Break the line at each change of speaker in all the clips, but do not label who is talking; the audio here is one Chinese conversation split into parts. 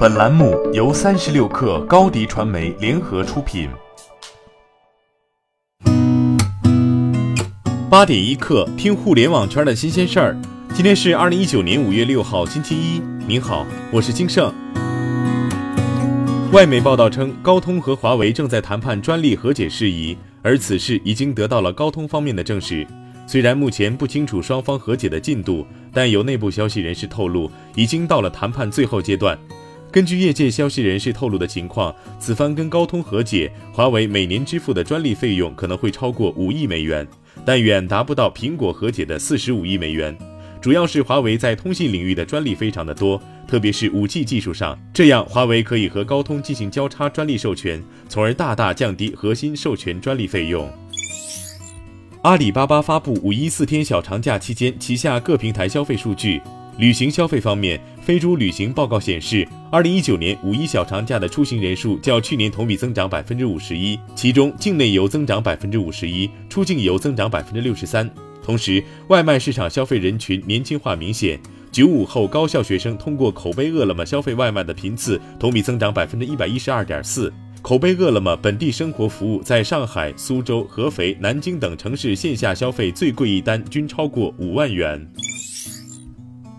本栏目由三十六氪高低传媒联合出品。八点一刻，听互联网圈的新鲜事儿。今天是二零一九年五月六号，星期一。您好，我是金盛。外媒报道称，高通和华为正在谈判专利和解事宜，而此事已经得到了高通方面的证实。虽然目前不清楚双方和解的进度，但有内部消息人士透露，已经到了谈判最后阶段。根据业界消息人士透露的情况，此番跟高通和解，华为每年支付的专利费用可能会超过五亿美元，但远达不到苹果和解的四十五亿美元。主要是华为在通信领域的专利非常的多，特别是五 G 技术上，这样华为可以和高通进行交叉专利授权，从而大大降低核心授权专利费用。阿里巴巴发布五一四天小长假期间旗下各平台消费数据。旅行消费方面，飞猪旅行报告显示，二零一九年五一小长假的出行人数较去年同比增长百分之五十一，其中境内游增长百分之五十一，出境游增长百分之六十三。同时，外卖市场消费人群年轻化明显，九五后高校学生通过口碑饿了么消费外卖的频次同比增长百分之一百一十二点四。口碑饿了么本地生活服务在上海、苏州、合肥、南京等城市线下消费最贵一单均超过五万元。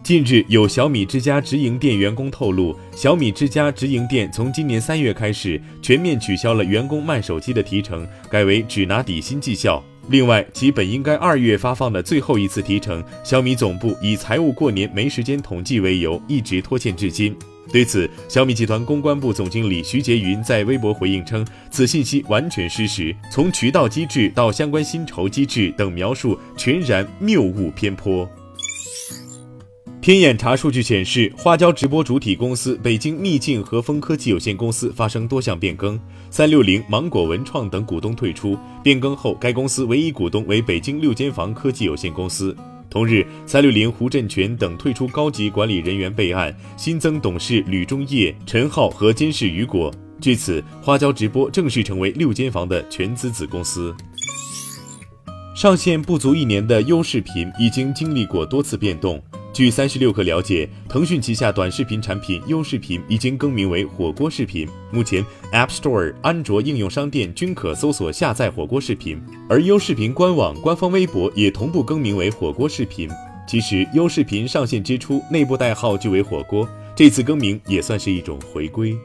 近日，有小米之家直营店员工透露，小米之家直营店从今年三月开始全面取消了员工卖手机的提成，改为只拿底薪绩效。另外，其本应该二月发放的最后一次提成，小米总部以财务过年没时间统计为由，一直拖欠至今。对此，小米集团公关部总经理徐杰云在微博回应称，此信息完全失实，从渠道机制到相关薪酬机制等描述全然谬误偏颇。天眼查数据显示，花椒直播主体公司北京秘境和风科技有限公司发生多项变更，三六零、芒果文创等股东退出。变更后，该公司唯一股东为北京六间房科技有限公司。同日，三六零胡振全等退出高级管理人员备案，新增董事吕中业、陈浩和监事于果。据此，花椒直播正式成为六间房的全资子公司。上线不足一年的优视频已经经历过多次变动。据三十六氪了解，腾讯旗下短视频产品优视频已经更名为火锅视频。目前，App Store、安卓应用商店均可搜索下载火锅视频，而优视频官网、官方微博也同步更名为火锅视频。其实，优视频上线之初，内部代号就为火锅，这次更名也算是一种回归。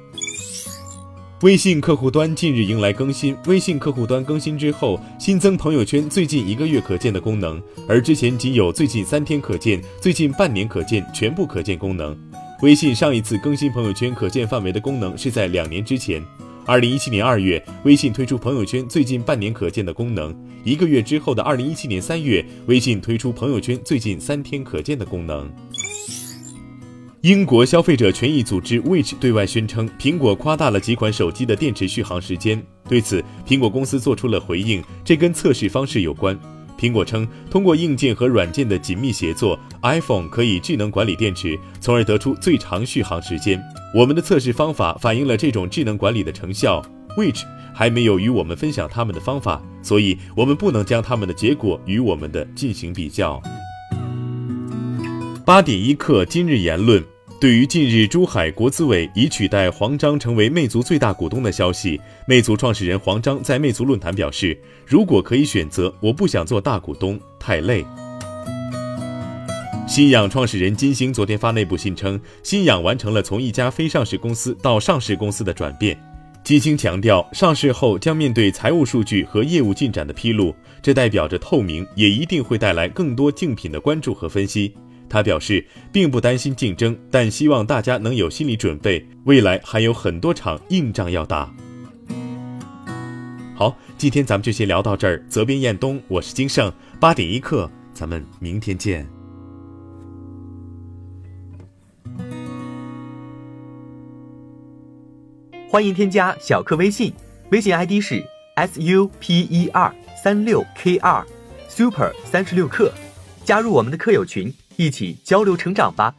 微信客户端近日迎来更新。微信客户端更新之后，新增朋友圈最近一个月可见的功能，而之前仅有最近三天可见、最近半年可见、全部可见功能。微信上一次更新朋友圈可见范围的功能是在两年之前，二零一七年二月，微信推出朋友圈最近半年可见的功能。一个月之后的二零一七年三月，微信推出朋友圈最近三天可见的功能。英国消费者权益组织 Which 对外宣称，苹果夸大了几款手机的电池续航时间。对此，苹果公司做出了回应，这跟测试方式有关。苹果称，通过硬件和软件的紧密协作，iPhone 可以智能管理电池，从而得出最长续航时间。我们的测试方法反映了这种智能管理的成效。Which 还没有与我们分享他们的方法，所以我们不能将他们的结果与我们的进行比较。八点一刻，今日言论。对于近日珠海国资委已取代黄章成为魅族最大股东的消息，魅族创始人黄章在魅族论坛表示：“如果可以选择，我不想做大股东，太累。”新氧创始人金星昨天发内部信称，新氧完成了从一家非上市公司到上市公司的转变。金星强调，上市后将面对财务数据和业务进展的披露，这代表着透明，也一定会带来更多竞品的关注和分析。他表示，并不担心竞争，但希望大家能有心理准备，未来还有很多场硬仗要打。好，今天咱们就先聊到这儿。责编：彦东，我是金盛，八点一刻，咱们明天见。
欢迎添加小课微信，微信 ID 是 s u p e r 三六 k 二 super 三十六课，加入我们的课友群。一起交流成长吧。